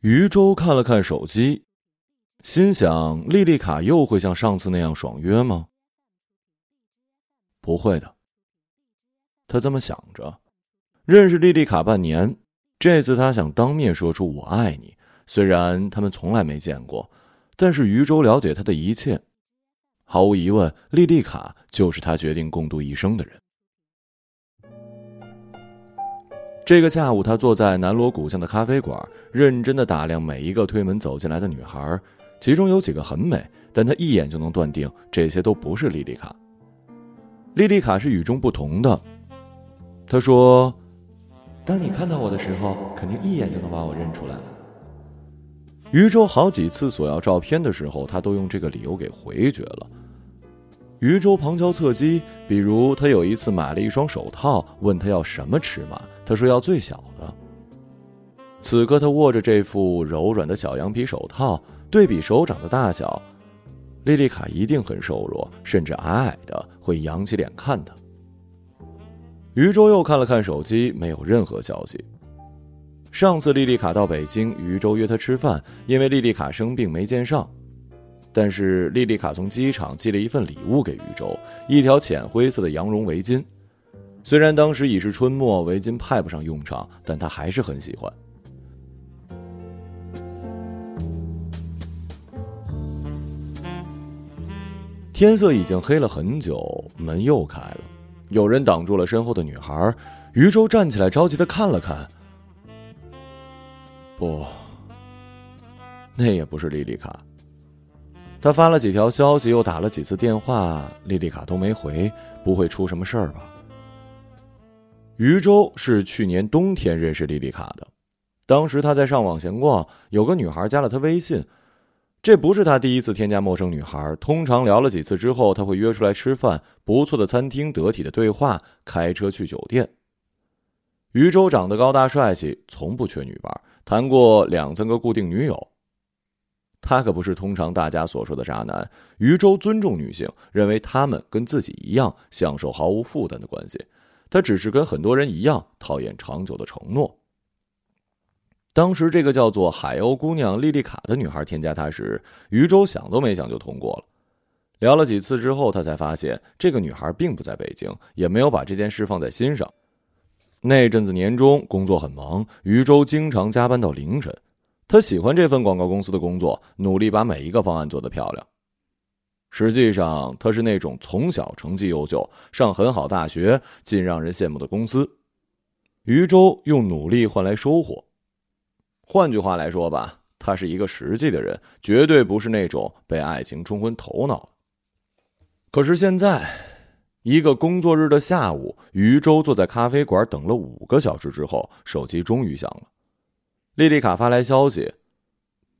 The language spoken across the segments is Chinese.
余舟看了看手机，心想：莉莉卡又会像上次那样爽约吗？不会的。他这么想着。认识莉莉卡半年，这次他想当面说出“我爱你”。虽然他们从来没见过，但是余舟了解他的一切。毫无疑问，莉莉卡就是他决定共度一生的人。这个下午，他坐在南锣鼓巷的咖啡馆，认真的打量每一个推门走进来的女孩，其中有几个很美，但他一眼就能断定这些都不是莉莉卡。莉莉卡是与众不同的。他说：“当你看到我的时候，肯定一眼就能把我认出来。”余舟好几次索要照片的时候，他都用这个理由给回绝了。余舟旁敲侧击，比如他有一次买了一双手套，问他要什么尺码，他说要最小的。此刻他握着这副柔软的小羊皮手套，对比手掌的大小，莉莉卡一定很瘦弱，甚至矮矮的，会扬起脸看他。余周又看了看手机，没有任何消息。上次莉莉卡到北京，余周约她吃饭，因为莉莉卡生病没见上。但是莉莉卡从机场寄了一份礼物给余周，一条浅灰色的羊绒围巾。虽然当时已是春末，围巾派不上用场，但他还是很喜欢。天色已经黑了很久，门又开了，有人挡住了身后的女孩。余舟站起来，着急的看了看。不，那也不是莉莉卡。他发了几条消息，又打了几次电话，莉莉卡都没回，不会出什么事儿吧？余舟是去年冬天认识莉莉卡的，当时他在上网闲逛，有个女孩加了他微信。这不是他第一次添加陌生女孩，通常聊了几次之后，他会约出来吃饭，不错的餐厅，得体的对话，开车去酒店。余舟长得高大帅气，从不缺女伴。谈过两三个固定女友，他可不是通常大家所说的渣男。余舟尊重女性，认为她们跟自己一样享受毫无负担的关系。他只是跟很多人一样讨厌长久的承诺。当时这个叫做海鸥姑娘莉莉卡的女孩添加他时，余舟想都没想就通过了。聊了几次之后，他才发现这个女孩并不在北京，也没有把这件事放在心上。那阵子年终工作很忙，余舟经常加班到凌晨。他喜欢这份广告公司的工作，努力把每一个方案做得漂亮。实际上，他是那种从小成绩优秀、上很好大学、尽让人羡慕的公司。余舟用努力换来收获。换句话来说吧，他是一个实际的人，绝对不是那种被爱情冲昏头脑。可是现在。一个工作日的下午，余舟坐在咖啡馆等了五个小时之后，手机终于响了。莉莉卡发来消息：“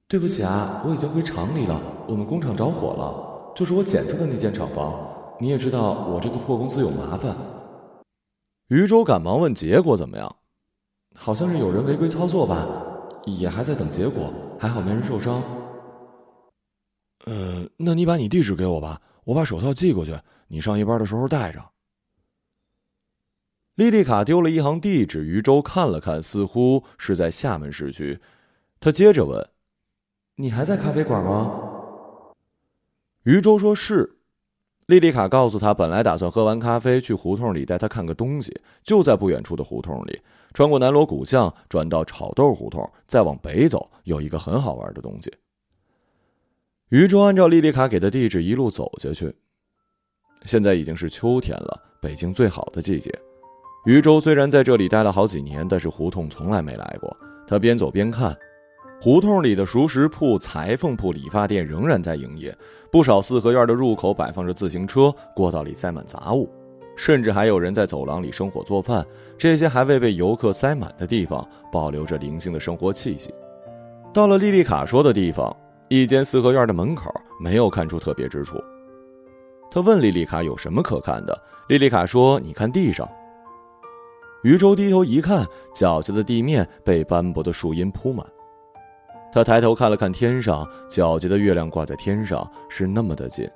对不起啊，我已经回厂里了，我们工厂着火了，就是我检测的那间厂房。你也知道，我这个破公司有麻烦。”余舟赶忙问：“结果怎么样？”“好像是有人违规操作吧，也还在等结果，还好没人受伤。”“呃，那你把你地址给我吧，我把手套寄过去。”你上夜班的时候带着。莉莉卡丢了一行地址，余舟看了看，似乎是在厦门市区。他接着问：“你还在咖啡馆吗？”余舟说是。莉莉卡告诉他，本来打算喝完咖啡去胡同里带他看个东西，就在不远处的胡同里，穿过南锣鼓巷，转到炒豆胡同，再往北走，有一个很好玩的东西。余舟按照莉莉卡给的地址一路走下去。现在已经是秋天了，北京最好的季节。余舟虽然在这里待了好几年，但是胡同从来没来过。他边走边看，胡同里的熟食铺、裁缝铺、理发店仍然在营业，不少四合院的入口摆放着自行车，过道里塞满杂物，甚至还有人在走廊里生火做饭。这些还未被游客塞满的地方，保留着零星的生活气息。到了莉莉卡说的地方，一间四合院的门口，没有看出特别之处。他问莉莉卡有什么可看的，莉莉卡说：“你看地上。”余舟低头一看，脚下的地面被斑驳的树荫铺满。他抬头看了看天上，皎洁的月亮挂在天上，是那么的近。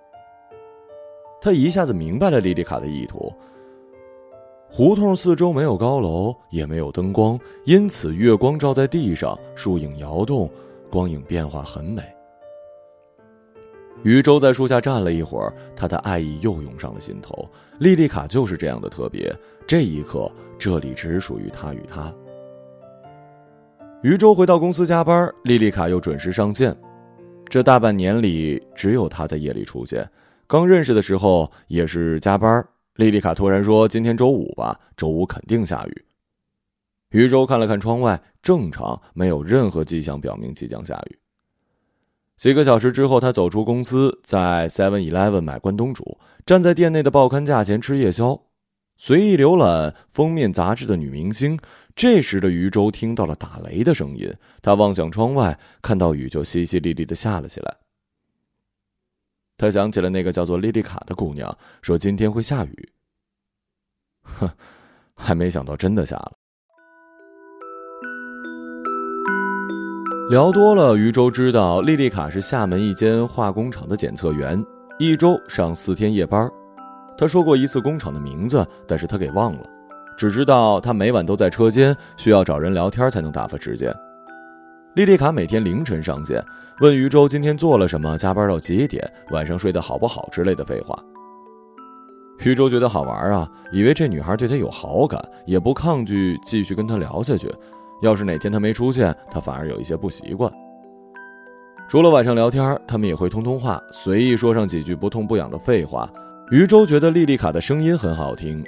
他一下子明白了莉莉卡的意图。胡同四周没有高楼，也没有灯光，因此月光照在地上，树影摇动，光影变化很美。余舟在树下站了一会儿，他的爱意又涌上了心头。莉莉卡就是这样的特别，这一刻，这里只属于他与她。余舟回到公司加班，莉莉卡又准时上线。这大半年里，只有她在夜里出现。刚认识的时候也是加班。莉莉卡突然说：“今天周五吧，周五肯定下雨。”余舟看了看窗外，正常，没有任何迹象表明即将下雨。几个小时之后，他走出公司，在 Seven Eleven 买关东煮，站在店内的报刊架前吃夜宵，随意浏览封面杂志的女明星。这时的余舟听到了打雷的声音，他望向窗外，看到雨就淅淅沥沥的下了起来。他想起了那个叫做莉莉卡的姑娘，说今天会下雨。哼，还没想到真的下了。聊多了，余舟知道莉莉卡是厦门一间化工厂的检测员，一周上四天夜班。他说过一次工厂的名字，但是他给忘了，只知道他每晚都在车间，需要找人聊天才能打发时间。莉莉卡每天凌晨上线。问余舟今天做了什么，加班到几点，晚上睡得好不好之类的废话。余舟觉得好玩啊，以为这女孩对他有好感，也不抗拒继续跟他聊下去。要是哪天他没出现，他反而有一些不习惯。除了晚上聊天，他们也会通通话，随意说上几句不痛不痒的废话。余舟觉得莉莉卡的声音很好听，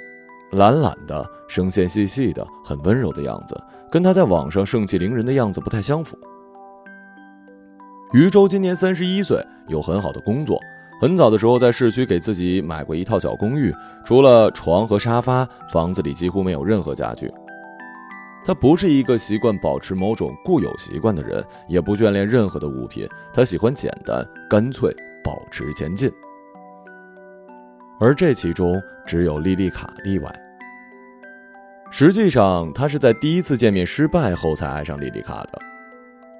懒懒的，声线细细的，很温柔的样子，跟他在网上盛气凌人的样子不太相符。余舟今年三十一岁，有很好的工作。很早的时候，在市区给自己买过一套小公寓，除了床和沙发，房子里几乎没有任何家具。他不是一个习惯保持某种固有习惯的人，也不眷恋任何的物品。他喜欢简单、干脆，保持前进。而这其中只有莉莉卡例外。实际上，他是在第一次见面失败后才爱上莉莉卡的。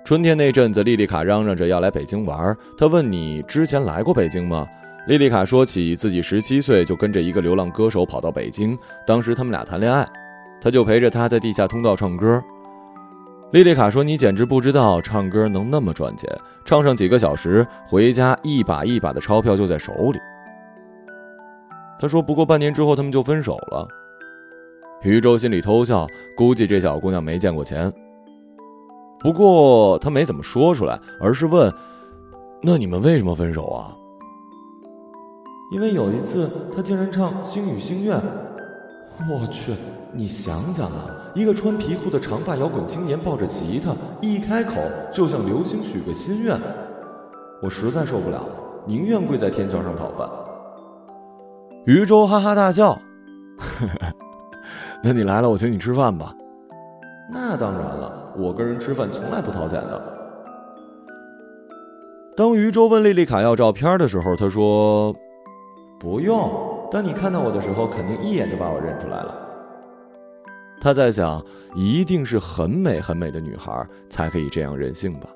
春天那阵子，莉莉卡嚷嚷着要来北京玩。他问你之前来过北京吗？莉莉卡说起自己十七岁就跟着一个流浪歌手跑到北京，当时他们俩谈恋爱，他就陪着他在地下通道唱歌。莉莉卡说：“你简直不知道唱歌能那么赚钱，唱上几个小时，回家一把一把的钞票就在手里。”他说：“不过半年之后他们就分手了。”余舟心里偷笑，估计这小姑娘没见过钱。不过他没怎么说出来，而是问：“那你们为什么分手啊？”因为有一次他竟然唱《星语心愿》，我去，你想想啊，一个穿皮裤的长发摇滚青年抱着吉他，一开口就向流星许个心愿，我实在受不了，宁愿跪在天桥上讨饭。余舟哈哈大笑：“那你来了，我请你吃饭吧。”那当然了。我跟人吃饭从来不掏钱的。当余舟问莉莉卡要照片的时候，他说：“不用。当你看到我的时候，肯定一眼就把我认出来了。”他在想，一定是很美很美的女孩才可以这样任性吧。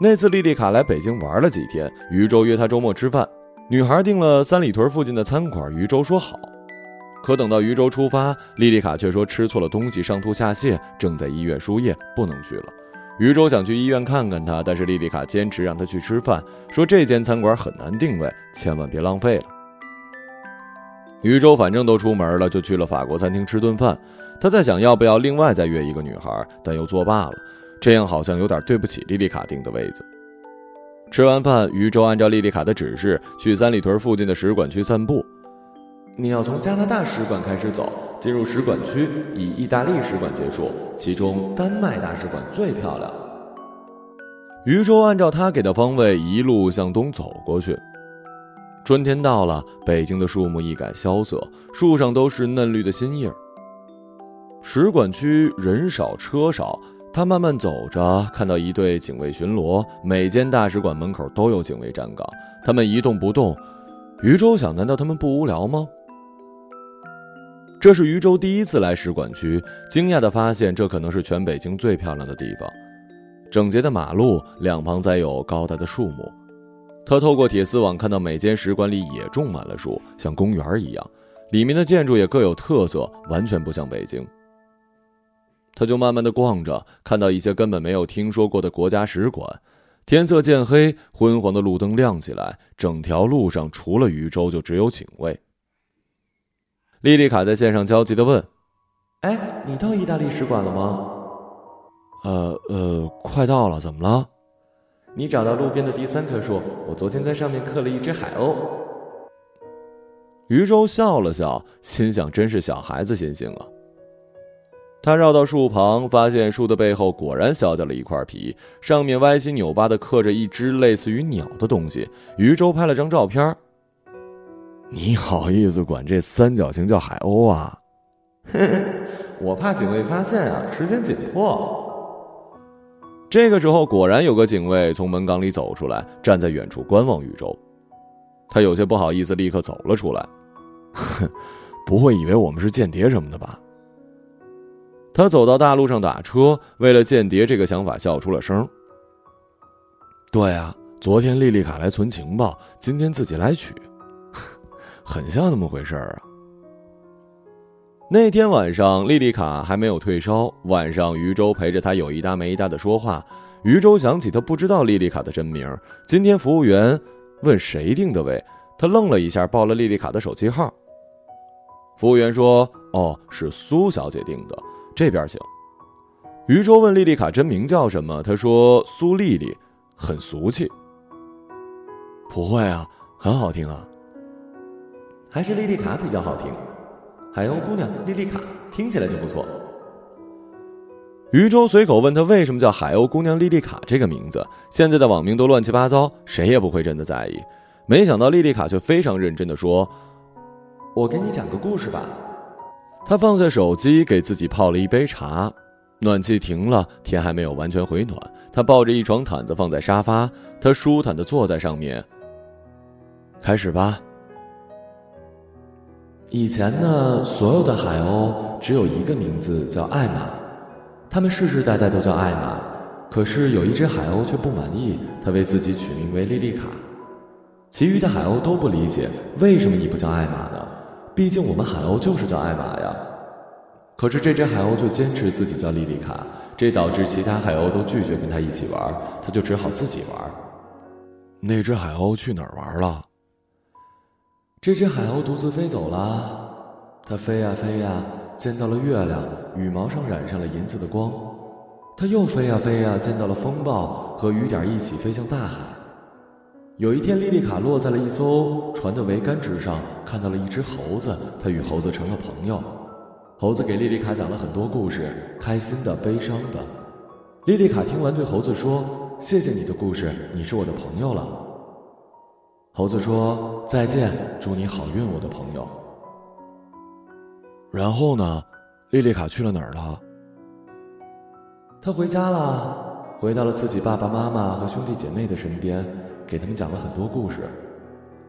那次莉莉卡来北京玩了几天，余舟约她周末吃饭，女孩订了三里屯附近的餐馆，余舟说好。可等到余舟出发，莉莉卡却说吃错了东西，上吐下泻，正在医院输液，不能去了。余舟想去医院看看她，但是莉莉卡坚持让她去吃饭，说这间餐馆很难定位，千万别浪费了。余舟反正都出门了，就去了法国餐厅吃顿饭。他在想要不要另外再约一个女孩，但又作罢了，这样好像有点对不起莉莉卡订的位子。吃完饭，余舟按照莉莉卡的指示去三里屯附近的使馆区散步。你要从加拿大使馆开始走，进入使馆区，以意大利使馆结束，其中丹麦大使馆最漂亮。余舟按照他给的方位一路向东走过去。春天到了，北京的树木一改萧瑟，树上都是嫩绿的新叶。使馆区人少车少，他慢慢走着，看到一队警卫巡逻，每间大使馆门口都有警卫站岗，他们一动不动。余舟想，难道他们不无聊吗？这是余舟第一次来使馆区，惊讶地发现这可能是全北京最漂亮的地方。整洁的马路两旁栽有高大的树木，他透过铁丝网看到每间使馆里也种满了树，像公园一样。里面的建筑也各有特色，完全不像北京。他就慢慢的逛着，看到一些根本没有听说过的国家使馆。天色渐黑，昏黄的路灯亮起来，整条路上除了余舟，就只有警卫。莉莉卡在线上焦急的问：“哎，你到意大利使馆了吗？”“呃呃，快到了，怎么了？”“你找到路边的第三棵树，我昨天在上面刻了一只海鸥。”余舟笑了笑，心想：“真是小孩子心性啊。”他绕到树旁，发现树的背后果然削掉了一块皮，上面歪七扭八的刻着一只类似于鸟的东西。余舟拍了张照片。你好意思管这三角形叫海鸥啊？我怕警卫发现啊，时间紧迫。这个时候，果然有个警卫从门岗里走出来，站在远处观望宇宙。他有些不好意思，立刻走了出来。哼，不会以为我们是间谍什么的吧？他走到大路上打车，为了间谍这个想法笑出了声。对啊，昨天莉莉卡来存情报，今天自己来取，很像那么回事儿啊。那天晚上，莉莉卡还没有退烧。晚上，余舟陪着她有一搭没一搭的说话。余舟想起他不知道莉莉卡的真名。今天服务员问谁订的位，他愣了一下，报了莉莉卡的手机号。服务员说：“哦，是苏小姐订的。”这边请。余舟问莉莉卡真名叫什么，她说苏丽丽，很俗气。不会啊，很好听啊。还是莉莉卡比较好听，海鸥姑娘莉莉卡听起来就不错。余舟随口问她为什么叫海鸥姑娘莉莉卡这个名字，现在的网名都乱七八糟，谁也不会真的在意。没想到莉莉卡却非常认真的说：“我给你讲个故事吧。”他放下手机，给自己泡了一杯茶。暖气停了，天还没有完全回暖。他抱着一床毯子放在沙发，他舒坦的坐在上面。开始吧。以前呢，所有的海鸥只有一个名字叫艾玛，它们世世代代都叫艾玛。可是有一只海鸥却不满意，它为自己取名为莉莉卡。其余的海鸥都不理解，为什么你不叫艾玛呢？毕竟我们海鸥就是叫艾玛呀，可是这只海鸥就坚持自己叫莉莉卡，这导致其他海鸥都拒绝跟他一起玩，他就只好自己玩。那只海鸥去哪儿玩了？这只海鸥独自飞走了，它飞呀飞呀，见到了月亮，羽毛上染上了银色的光。它又飞呀飞呀，见到了风暴，和雨点一起飞向大海。有一天，莉莉卡落在了一艘船的桅杆之上，看到了一只猴子，她与猴子成了朋友。猴子给莉莉卡讲了很多故事，开心的、悲伤的。莉莉卡听完，对猴子说：“谢谢你的故事，你是我的朋友了。”猴子说：“再见，祝你好运，我的朋友。”然后呢？莉莉卡去了哪儿了？她回家了，回到了自己爸爸妈妈和兄弟姐妹的身边。给他们讲了很多故事，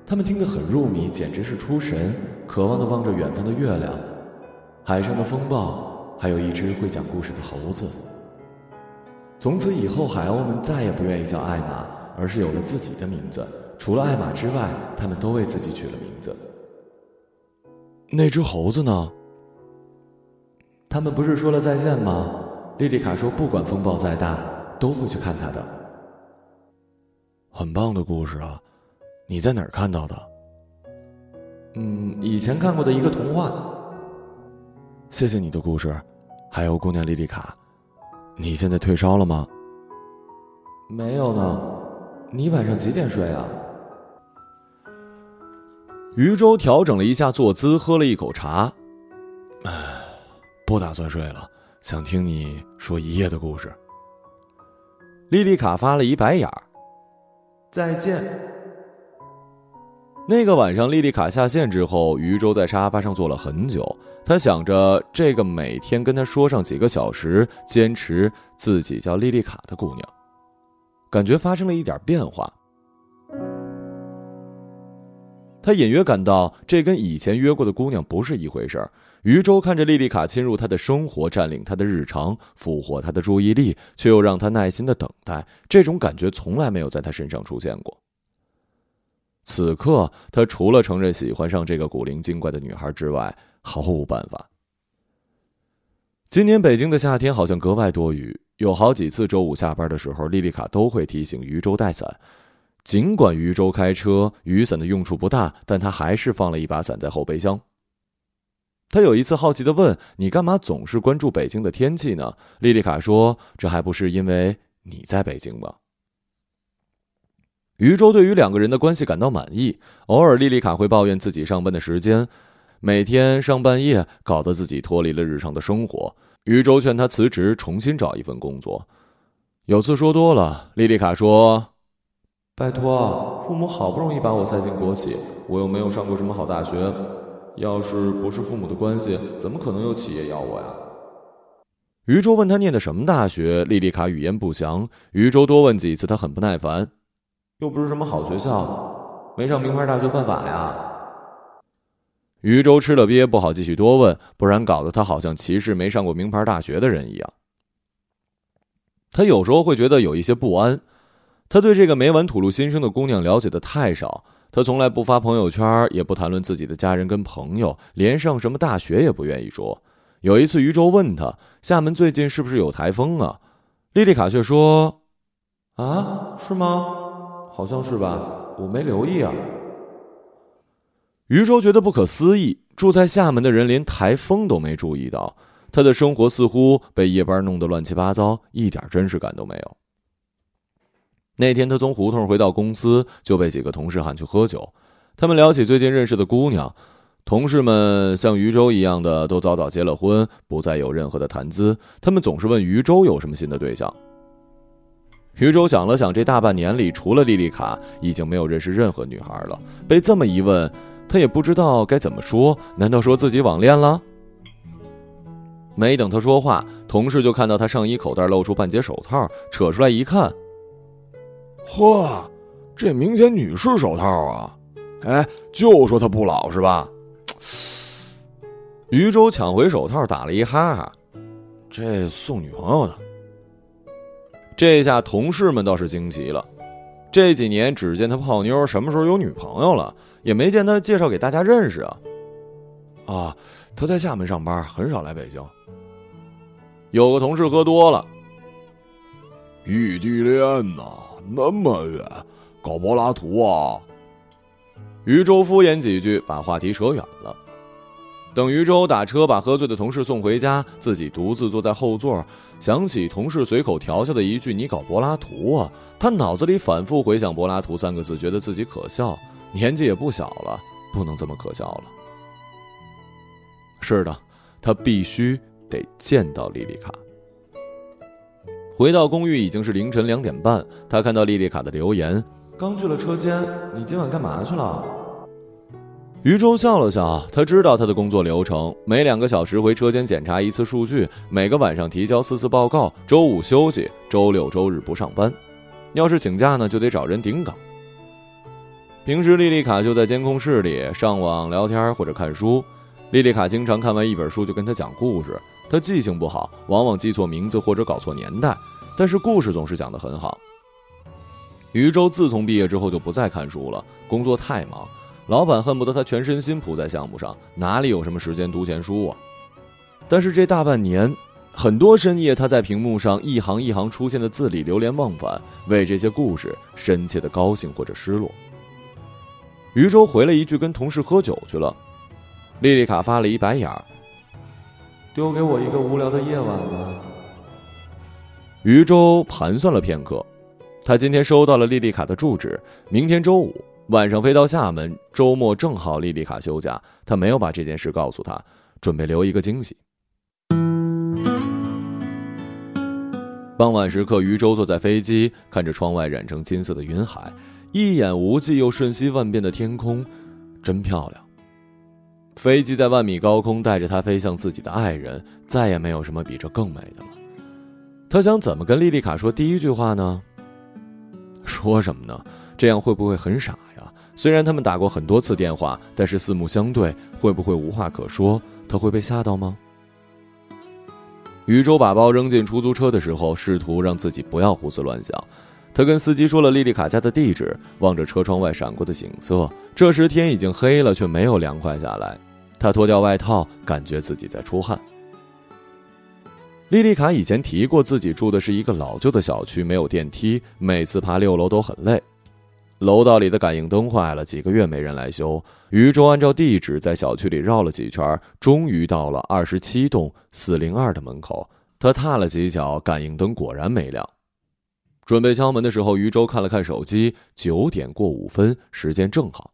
他们听得很入迷，简直是出神，渴望的望着远方的月亮、海上的风暴，还有一只会讲故事的猴子。从此以后，海鸥们再也不愿意叫艾玛，而是有了自己的名字。除了艾玛之外，他们都为自己取了名字。那只猴子呢？他们不是说了再见吗？莉莉卡说，不管风暴再大，都会去看他的。很棒的故事啊！你在哪儿看到的？嗯，以前看过的一个童话。谢谢你的故事，还有姑娘莉莉卡。你现在退烧了吗？没有呢。你晚上几点睡啊？余舟调整了一下坐姿，喝了一口茶。唉，不打算睡了，想听你说一夜的故事。莉莉卡发了一白眼儿。再见。那个晚上，莉莉卡下线之后，余舟在沙发上坐了很久。他想着这个每天跟他说上几个小时、坚持自己叫莉莉卡的姑娘，感觉发生了一点变化。他隐约感到这跟以前约过的姑娘不是一回事儿。余舟看着莉莉卡侵入他的生活，占领他的日常，俘获他的注意力，却又让他耐心的等待。这种感觉从来没有在他身上出现过。此刻，他除了承认喜欢上这个古灵精怪的女孩之外，毫无办法。今年北京的夏天好像格外多雨，有好几次周五下班的时候，莉莉卡都会提醒余舟带伞。尽管余舟开车，雨伞的用处不大，但他还是放了一把伞在后备箱。他有一次好奇的问：“你干嘛总是关注北京的天气呢？”莉莉卡说：“这还不是因为你在北京吗？”余舟对于两个人的关系感到满意。偶尔，莉莉卡会抱怨自己上班的时间，每天上半夜，搞得自己脱离了日常的生活。余舟劝他辞职，重新找一份工作。有次说多了，莉莉卡说：“拜托，父母好不容易把我塞进国企，我又没有上过什么好大学，要是不是父母的关系，怎么可能有企业要我呀？”余舟问他念的什么大学，莉莉卡语焉不详。余舟多问几次，他很不耐烦。又不是什么好学校，没上名牌大学犯法呀。余舟吃了瘪，不好继续多问，不然搞得他好像歧视没上过名牌大学的人一样。他有时候会觉得有一些不安，他对这个没完吐露心声的姑娘了解的太少。他从来不发朋友圈，也不谈论自己的家人跟朋友，连上什么大学也不愿意说。有一次，余舟问他：“厦门最近是不是有台风啊？”莉莉卡却说：“啊，是吗？”好像是吧，我没留意啊。余舟觉得不可思议，住在厦门的人连台风都没注意到，他的生活似乎被夜班弄得乱七八糟，一点真实感都没有。那天他从胡同回到公司，就被几个同事喊去喝酒，他们聊起最近认识的姑娘，同事们像余舟一样的都早早结了婚，不再有任何的谈资，他们总是问余舟有什么新的对象。余舟想了想，这大半年里，除了莉莉卡，已经没有认识任何女孩了。被这么一问，他也不知道该怎么说。难道说自己网恋了？没等他说话，同事就看到他上衣口袋露出半截手套，扯出来一看，嚯，这明显女士手套啊！哎，就说他不老实吧？余舟抢回手套，打了一哈哈，这送女朋友的。这下同事们倒是惊奇了，这几年只见他泡妞，什么时候有女朋友了？也没见他介绍给大家认识啊！啊，他在厦门上班，很少来北京。有个同事喝多了，异地恋呐，那么远，搞柏拉图啊？余舟敷衍几句，把话题扯远了。等余舟打车把喝醉的同事送回家，自己独自坐在后座，想起同事随口调笑的一句“你搞柏拉图啊”，他脑子里反复回想“柏拉图”三个字，觉得自己可笑，年纪也不小了，不能这么可笑了。是的，他必须得见到莉莉卡。回到公寓已经是凌晨两点半，他看到莉莉卡的留言：“刚去了车间，你今晚干嘛去了？”余周笑了笑，他知道他的工作流程：每两个小时回车间检查一次数据，每个晚上提交四次报告，周五休息，周六周日不上班。要是请假呢，就得找人顶岗。平时莉莉卡就在监控室里上网聊天或者看书。莉莉卡经常看完一本书就跟他讲故事。他记性不好，往往记错名字或者搞错年代，但是故事总是讲得很好。余舟自从毕业之后就不再看书了，工作太忙。老板恨不得他全身心扑在项目上，哪里有什么时间读闲书啊？但是这大半年，很多深夜，他在屏幕上一行一行出现的字里流连忘返，为这些故事深切的高兴或者失落。余舟回了一句：“跟同事喝酒去了。”莉莉卡发了一白眼儿：“丢给我一个无聊的夜晚吧。”余舟盘算了片刻，他今天收到了莉莉卡的住址，明天周五。晚上飞到厦门，周末正好莉莉卡休假，他没有把这件事告诉她，准备留一个惊喜。傍晚时刻，余舟坐在飞机，看着窗外染成金色的云海，一眼无际又瞬息万变的天空，真漂亮。飞机在万米高空带着他飞向自己的爱人，再也没有什么比这更美的了。他想怎么跟莉莉卡说第一句话呢？说什么呢？这样会不会很傻呀？虽然他们打过很多次电话，但是四目相对，会不会无话可说？他会被吓到吗？余舟把包扔进出租车的时候，试图让自己不要胡思乱想。他跟司机说了莉莉卡家的地址，望着车窗外闪过的景色。这时天已经黑了，却没有凉快下来。他脱掉外套，感觉自己在出汗。莉莉卡以前提过，自己住的是一个老旧的小区，没有电梯，每次爬六楼都很累。楼道里的感应灯坏了，几个月没人来修。余舟按照地址在小区里绕了几圈，终于到了二十七栋四零二的门口。他踏了几脚，感应灯果然没亮。准备敲门的时候，余舟看了看手机，九点过五分，时间正好。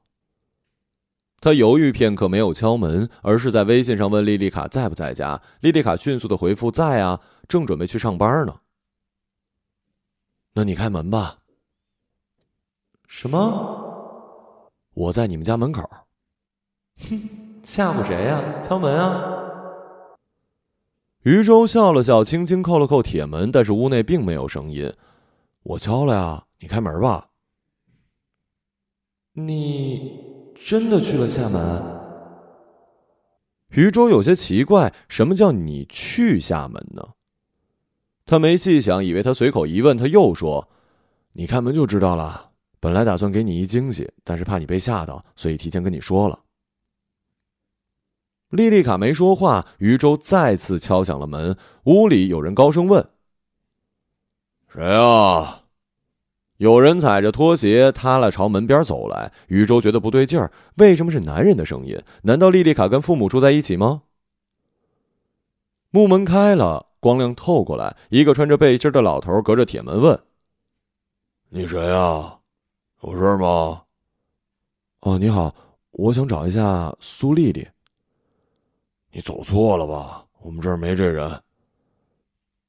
他犹豫片刻，没有敲门，而是在微信上问莉莉卡在不在家。莉莉卡迅速的回复：“在啊，正准备去上班呢。”那你开门吧。什么？我在你们家门口。哼，吓唬谁呀？敲门啊！余舟笑了笑，轻轻扣了扣铁门，但是屋内并没有声音。我敲了呀，你开门吧。你真的去了厦门？余舟有些奇怪，什么叫你去厦门呢？他没细想，以为他随口一问，他又说：“你开门就知道了。本来打算给你一惊喜，但是怕你被吓到，所以提前跟你说了。”莉莉卡没说话，余舟再次敲响了门，屋里有人高声问。谁啊？有人踩着拖鞋塌了朝门边走来。宇舟觉得不对劲儿，为什么是男人的声音？难道莉莉卡跟父母住在一起吗？木门开了，光亮透过来，一个穿着背心的老头隔着铁门问：“你谁呀？有事吗？”“哦，你好，我想找一下苏丽丽。”“你走错了吧？我们这儿没这人。”“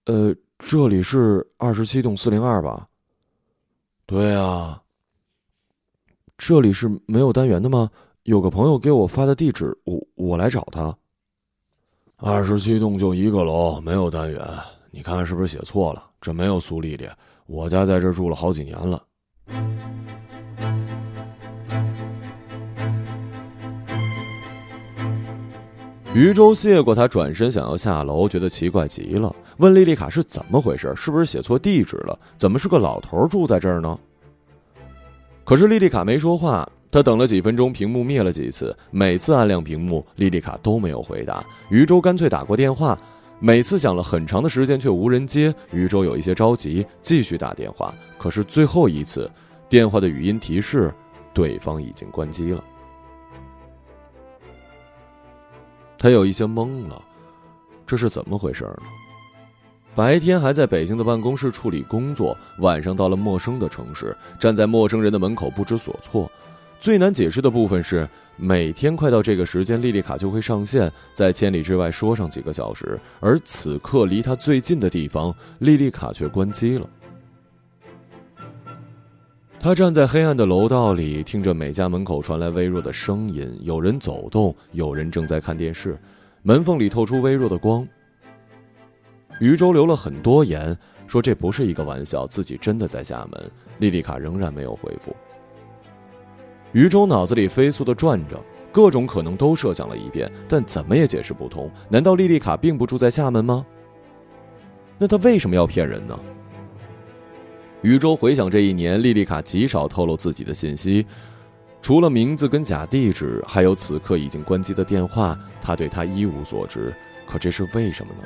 呃。”这里是二十七栋四零二吧？对啊。这里是没有单元的吗？有个朋友给我发的地址，我我来找他。二十七栋就一个楼，没有单元，你看是不是写错了？这没有苏丽丽，我家在这住了好几年了。余舟谢过他，转身想要下楼，觉得奇怪极了，问莉莉卡是怎么回事，是不是写错地址了？怎么是个老头住在这儿呢？可是莉莉卡没说话，他等了几分钟，屏幕灭了几次，每次按亮屏幕，莉莉卡都没有回答。余舟干脆打过电话，每次响了很长的时间却无人接，余舟有一些着急，继续打电话。可是最后一次，电话的语音提示，对方已经关机了。他有一些懵了，这是怎么回事呢？白天还在北京的办公室处理工作，晚上到了陌生的城市，站在陌生人的门口不知所措。最难解释的部分是，每天快到这个时间，莉莉卡就会上线，在千里之外说上几个小时，而此刻离他最近的地方，莉莉卡却关机了。他站在黑暗的楼道里，听着每家门口传来微弱的声音，有人走动，有人正在看电视，门缝里透出微弱的光。余舟留了很多言，说这不是一个玩笑，自己真的在厦门。莉莉卡仍然没有回复。余舟脑子里飞速的转着，各种可能都设想了一遍，但怎么也解释不通。难道莉莉卡并不住在厦门吗？那她为什么要骗人呢？余舟回想这一年，莉莉卡极少透露自己的信息，除了名字跟假地址，还有此刻已经关机的电话，他对她一无所知。可这是为什么呢？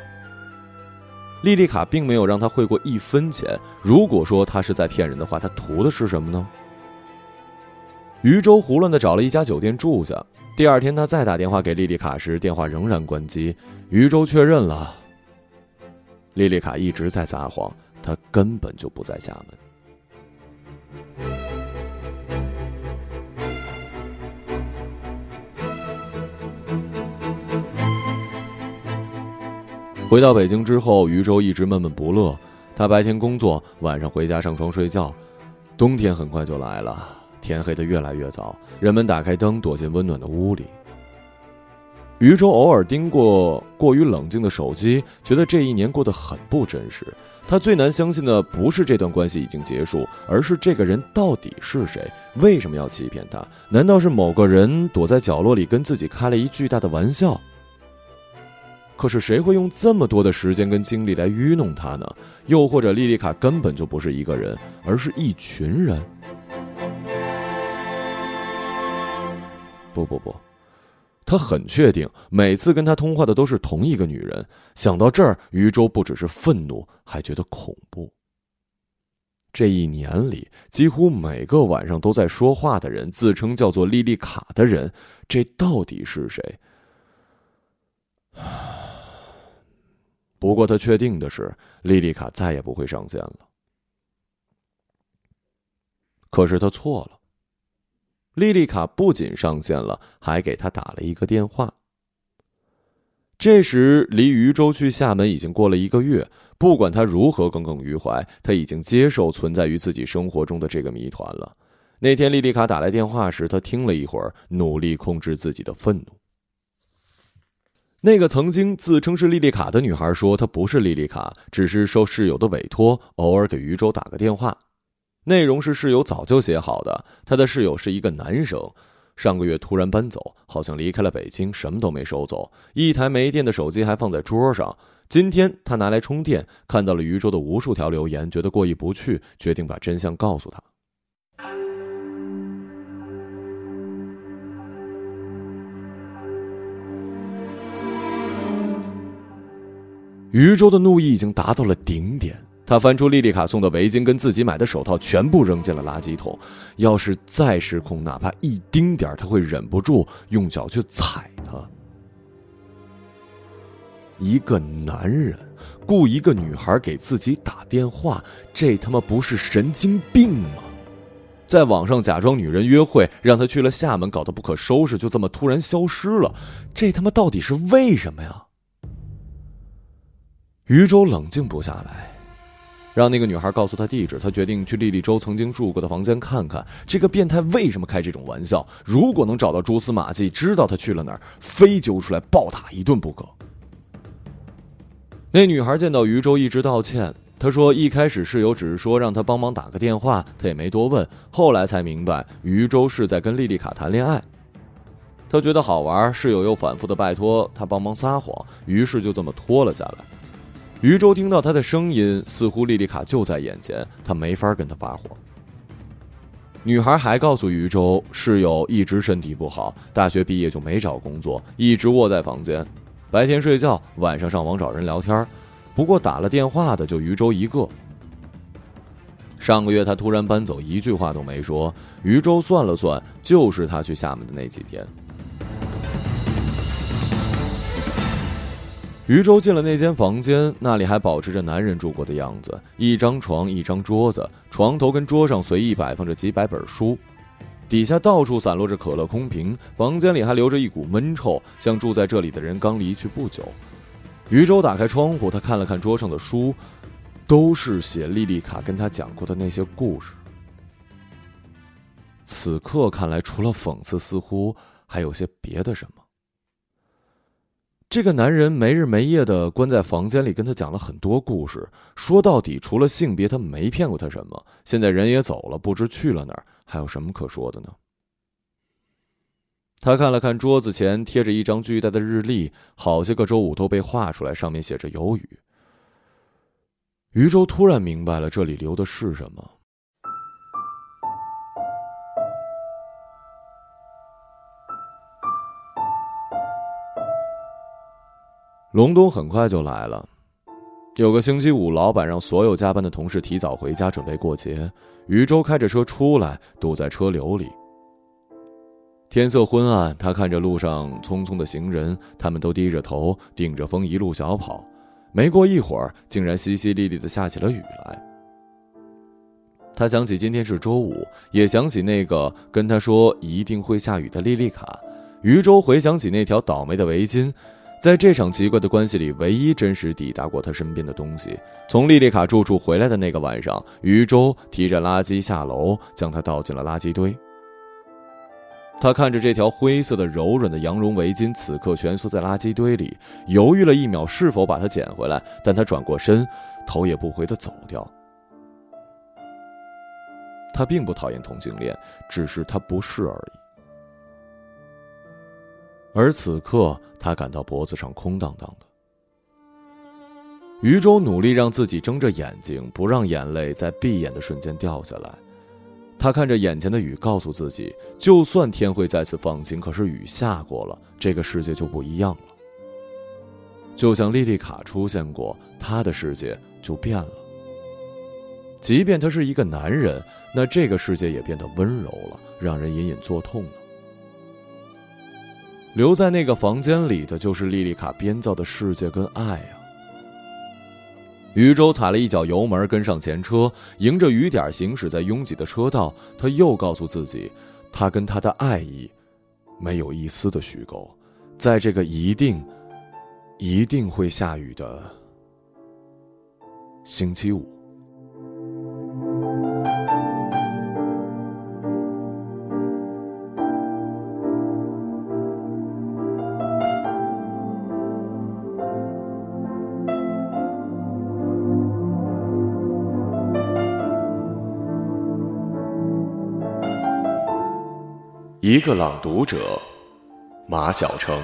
莉莉卡并没有让他汇过一分钱。如果说他是在骗人的话，他图的是什么呢？余舟胡乱的找了一家酒店住下。第二天，他再打电话给莉莉卡时，电话仍然关机。余舟确认了，莉莉卡一直在撒谎。他根本就不在厦门。回到北京之后，余舟一直闷闷不乐。他白天工作，晚上回家上床睡觉。冬天很快就来了，天黑的越来越早，人们打开灯，躲进温暖的屋里。余舟偶尔盯过过于冷静的手机，觉得这一年过得很不真实。他最难相信的不是这段关系已经结束，而是这个人到底是谁？为什么要欺骗他？难道是某个人躲在角落里跟自己开了一巨大的玩笑？可是谁会用这么多的时间跟精力来愚弄他呢？又或者莉莉卡根本就不是一个人，而是一群人？不不不，他很确定每次跟他通话的都是同一个女人。想到这儿，余舟不只是愤怒，还觉得恐怖。这一年里，几乎每个晚上都在说话的人，自称叫做莉莉卡的人，这到底是谁？不过他确定的是，莉莉卡再也不会上线了。可是他错了，莉莉卡不仅上线了，还给他打了一个电话。这时离余舟去厦门已经过了一个月，不管他如何耿耿于怀，他已经接受存在于自己生活中的这个谜团了。那天莉莉卡打来电话时，他听了一会儿，努力控制自己的愤怒。那个曾经自称是莉莉卡的女孩说：“她不是莉莉卡，只是受室友的委托，偶尔给余舟打个电话。内容是室友早就写好的。他的室友是一个男生，上个月突然搬走，好像离开了北京，什么都没收走，一台没电的手机还放在桌上。今天他拿来充电，看到了余舟的无数条留言，觉得过意不去，决定把真相告诉他。”余舟的怒意已经达到了顶点，他翻出莉莉卡送的围巾跟自己买的手套，全部扔进了垃圾桶。要是再失控，哪怕一丁点他会忍不住用脚去踩他。一个男人雇一个女孩给自己打电话，这他妈不是神经病吗？在网上假装女人约会，让他去了厦门，搞得不可收拾，就这么突然消失了，这他妈到底是为什么呀？余舟冷静不下来，让那个女孩告诉他地址。他决定去莉莉周曾经住过的房间看看，这个变态为什么开这种玩笑。如果能找到蛛丝马迹，知道他去了哪儿，非揪出来暴打一顿不可。那女孩见到余舟，一直道歉。她说一开始室友只是说让他帮忙打个电话，她也没多问。后来才明白，余舟是在跟莉莉卡谈恋爱。他觉得好玩，室友又反复的拜托他帮忙撒谎，于是就这么拖了下来。余舟听到他的声音，似乎莉莉卡就在眼前，他没法跟他发火。女孩还告诉余舟，室友一直身体不好，大学毕业就没找工作，一直窝在房间，白天睡觉，晚上上网找人聊天。不过打了电话的就余舟一个。上个月他突然搬走，一句话都没说。余舟算了算，就是他去厦门的那几天。余舟进了那间房间，那里还保持着男人住过的样子：一张床，一张桌子，床头跟桌上随意摆放着几百本书，底下到处散落着可乐空瓶。房间里还留着一股闷臭，像住在这里的人刚离去不久。余舟打开窗户，他看了看桌上的书，都是写莉莉卡跟他讲过的那些故事。此刻看来，除了讽刺，似乎还有些别的什么。这个男人没日没夜的关在房间里，跟他讲了很多故事。说到底，除了性别，他没骗过他什么。现在人也走了，不知去了哪儿，还有什么可说的呢？他看了看桌子前贴着一张巨大的日历，好些个周五都被画出来，上面写着“有雨”。余舟突然明白了，这里留的是什么。隆冬很快就来了，有个星期五，老板让所有加班的同事提早回家，准备过节。余舟开着车出来，堵在车流里。天色昏暗，他看着路上匆匆的行人，他们都低着头，顶着风一路小跑。没过一会儿，竟然淅淅沥沥的下起了雨来。他想起今天是周五，也想起那个跟他说一定会下雨的莉莉卡。余舟回想起那条倒霉的围巾。在这场奇怪的关系里，唯一真实抵达过他身边的东西，从莉莉卡住处回来的那个晚上，余舟提着垃圾下楼，将它倒进了垃圾堆。他看着这条灰色的柔软的羊绒围巾，此刻蜷缩在垃圾堆里，犹豫了一秒，是否把它捡回来。但他转过身，头也不回的走掉。他并不讨厌同性恋，只是他不是而已。而此刻，他感到脖子上空荡荡的。余舟努力让自己睁着眼睛，不让眼泪在闭眼的瞬间掉下来。他看着眼前的雨，告诉自己，就算天会再次放晴，可是雨下过了，这个世界就不一样了。就像莉莉卡出现过，他的世界就变了。即便他是一个男人，那这个世界也变得温柔了，让人隐隐作痛。留在那个房间里的就是莉莉卡编造的世界跟爱啊。余舟踩了一脚油门，跟上前车，迎着雨点行驶在拥挤的车道。他又告诉自己，他跟他的爱意，没有一丝的虚构，在这个一定。一定会下雨的星期五。个朗读者，马晓成。